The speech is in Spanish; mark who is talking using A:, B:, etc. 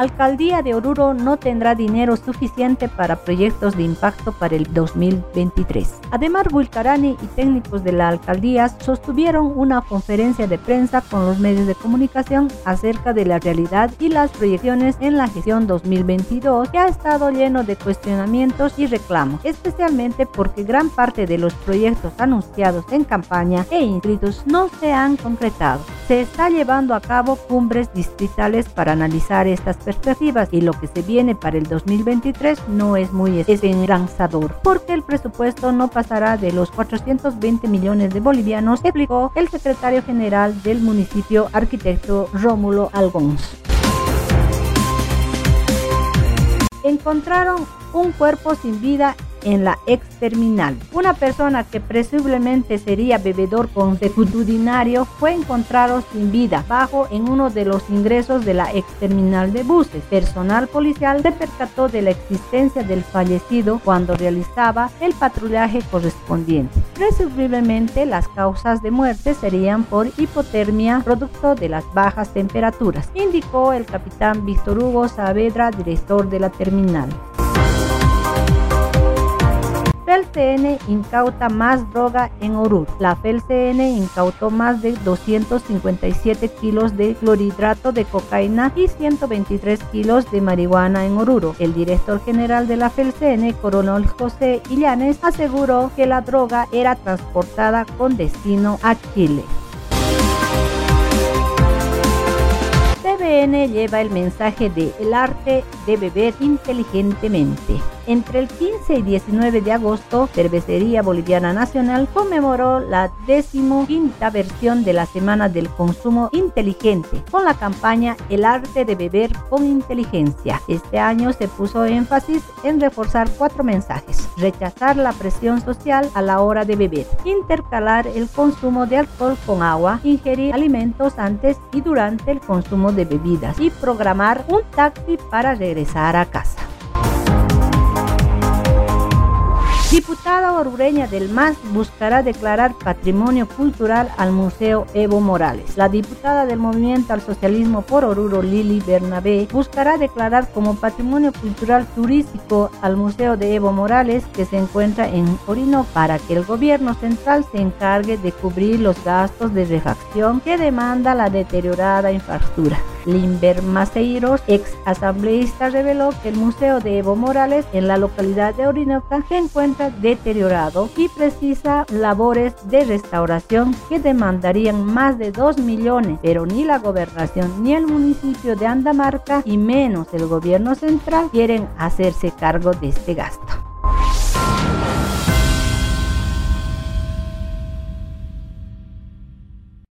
A: Alcaldía de Oruro no tendrá dinero suficiente para proyectos de impacto para el 2023. Además, Bulcarani y técnicos de la alcaldía sostuvieron una conferencia de prensa con los medios de comunicación acerca de la realidad y las proyecciones en la gestión 2022 que ha estado lleno de cuestionamientos y reclamos, especialmente porque gran parte de los proyectos anunciados en campaña e inscritos no se han concretado. Se está llevando a cabo cumbres distritales para analizar estas perspectivas y lo que se viene para el 2023 no es muy esperanzador porque el presupuesto no pasará de los 420 millones de bolivianos, explicó el secretario general del municipio arquitecto Rómulo Algons. Encontraron un cuerpo sin vida en la ex terminal. Una persona que presumiblemente sería bebedor consecutudinario fue encontrado sin vida bajo en uno de los ingresos de la ex terminal de buses. Personal policial se percató de la existencia del fallecido cuando realizaba el patrullaje correspondiente. Presumiblemente las causas de muerte serían por hipotermia producto de las bajas temperaturas, indicó el capitán Víctor Hugo Saavedra, director de la terminal. FELCN incauta más droga en Oruro. La FELCN incautó más de 257 kilos de clorhidrato de cocaína y 123 kilos de marihuana en Oruro. El director general de la FELCN, coronel José Illanes, aseguró que la droga era transportada con destino a Chile. TVN lleva el mensaje de el arte de beber inteligentemente. Entre el 15 y 19 de agosto, Cervecería Boliviana Nacional conmemoró la decimoquinta versión de la Semana del Consumo Inteligente con la campaña El arte de beber con inteligencia. Este año se puso énfasis en reforzar cuatro mensajes. Rechazar la presión social a la hora de beber. Intercalar el consumo de alcohol con agua. Ingerir alimentos antes y durante el consumo de bebidas. Y programar un taxi para regresar a casa. Diputada orureña del MAS buscará declarar patrimonio cultural al Museo Evo Morales. La diputada del Movimiento al Socialismo por Oruro, Lili Bernabé, buscará declarar como patrimonio cultural turístico al Museo de Evo Morales que se encuentra en Orino para que el gobierno central se encargue de cubrir los gastos de refacción que demanda la deteriorada infraestructura. Limber Maceiros, ex asambleísta, reveló que el Museo de Evo Morales en la localidad de Orinoca se encuentra deteriorado y precisa labores de restauración que demandarían más de 2 millones, pero ni la gobernación ni el municipio de Andamarca y menos el gobierno central quieren hacerse cargo de este gasto.